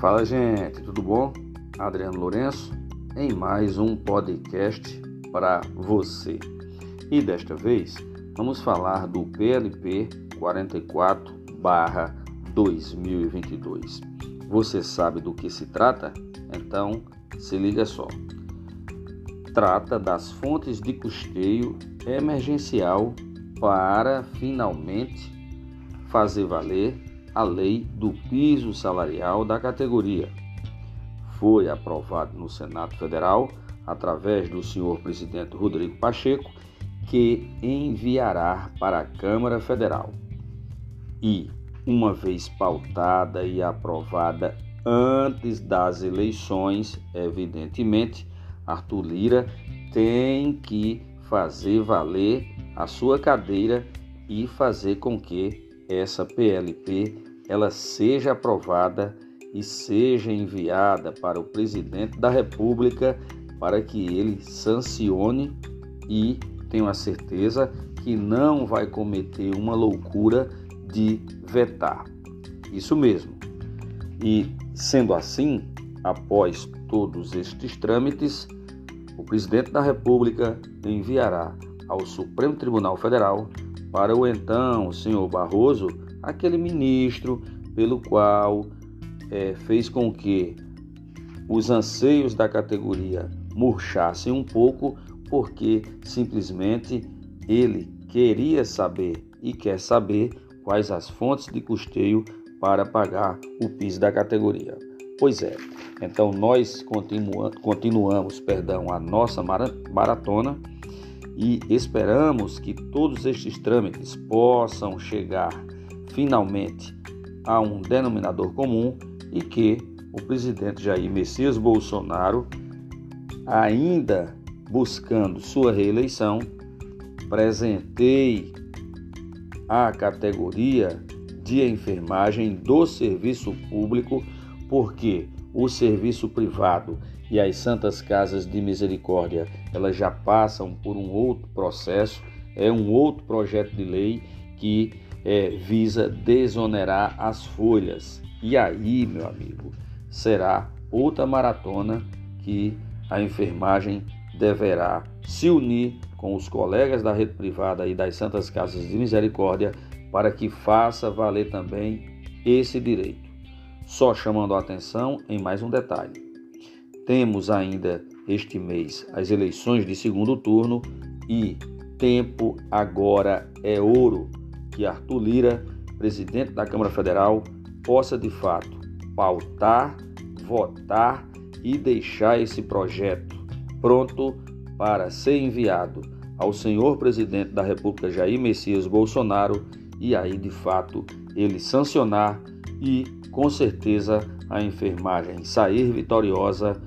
Fala gente, tudo bom? Adriano Lourenço em mais um podcast para você. E desta vez vamos falar do PLP 44/2022. Você sabe do que se trata? Então, se liga só. Trata das fontes de custeio emergencial para finalmente fazer valer a lei do piso salarial da categoria. Foi aprovado no Senado Federal através do senhor presidente Rodrigo Pacheco, que enviará para a Câmara Federal. E, uma vez pautada e aprovada antes das eleições, evidentemente, Arthur Lira tem que fazer valer a sua cadeira e fazer com que essa PLP ela seja aprovada e seja enviada para o presidente da República para que ele sancione e tenho a certeza que não vai cometer uma loucura de vetar. Isso mesmo. E sendo assim, após todos estes trâmites, o presidente da República enviará ao Supremo Tribunal Federal para o então senhor Barroso, aquele ministro pelo qual é, fez com que os anseios da categoria murchassem um pouco, porque simplesmente ele queria saber e quer saber quais as fontes de custeio para pagar o piso da categoria. Pois é, então nós continua, continuamos perdão, a nossa maratona e esperamos que todos estes trâmites possam chegar finalmente a um denominador comum e que o presidente Jair Messias Bolsonaro, ainda buscando sua reeleição, presenteie a categoria de enfermagem do serviço público, porque o serviço privado e as santas casas de misericórdia, elas já passam por um outro processo, é um outro projeto de lei que é, visa desonerar as folhas. E aí, meu amigo, será outra maratona que a enfermagem deverá se unir com os colegas da rede privada e das santas casas de misericórdia para que faça valer também esse direito. Só chamando a atenção em mais um detalhe. Temos ainda este mês as eleições de segundo turno e tempo agora é ouro que Arthur Lira, presidente da Câmara Federal, possa de fato pautar, votar e deixar esse projeto pronto para ser enviado ao senhor presidente da República Jair Messias Bolsonaro e aí de fato ele sancionar e com certeza a enfermagem sair vitoriosa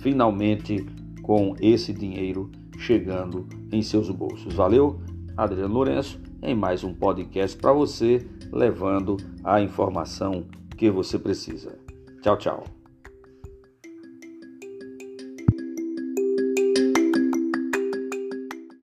finalmente com esse dinheiro chegando em seus bolsos. Valeu, Adriano Lourenço, em mais um podcast para você, levando a informação que você precisa. Tchau, tchau.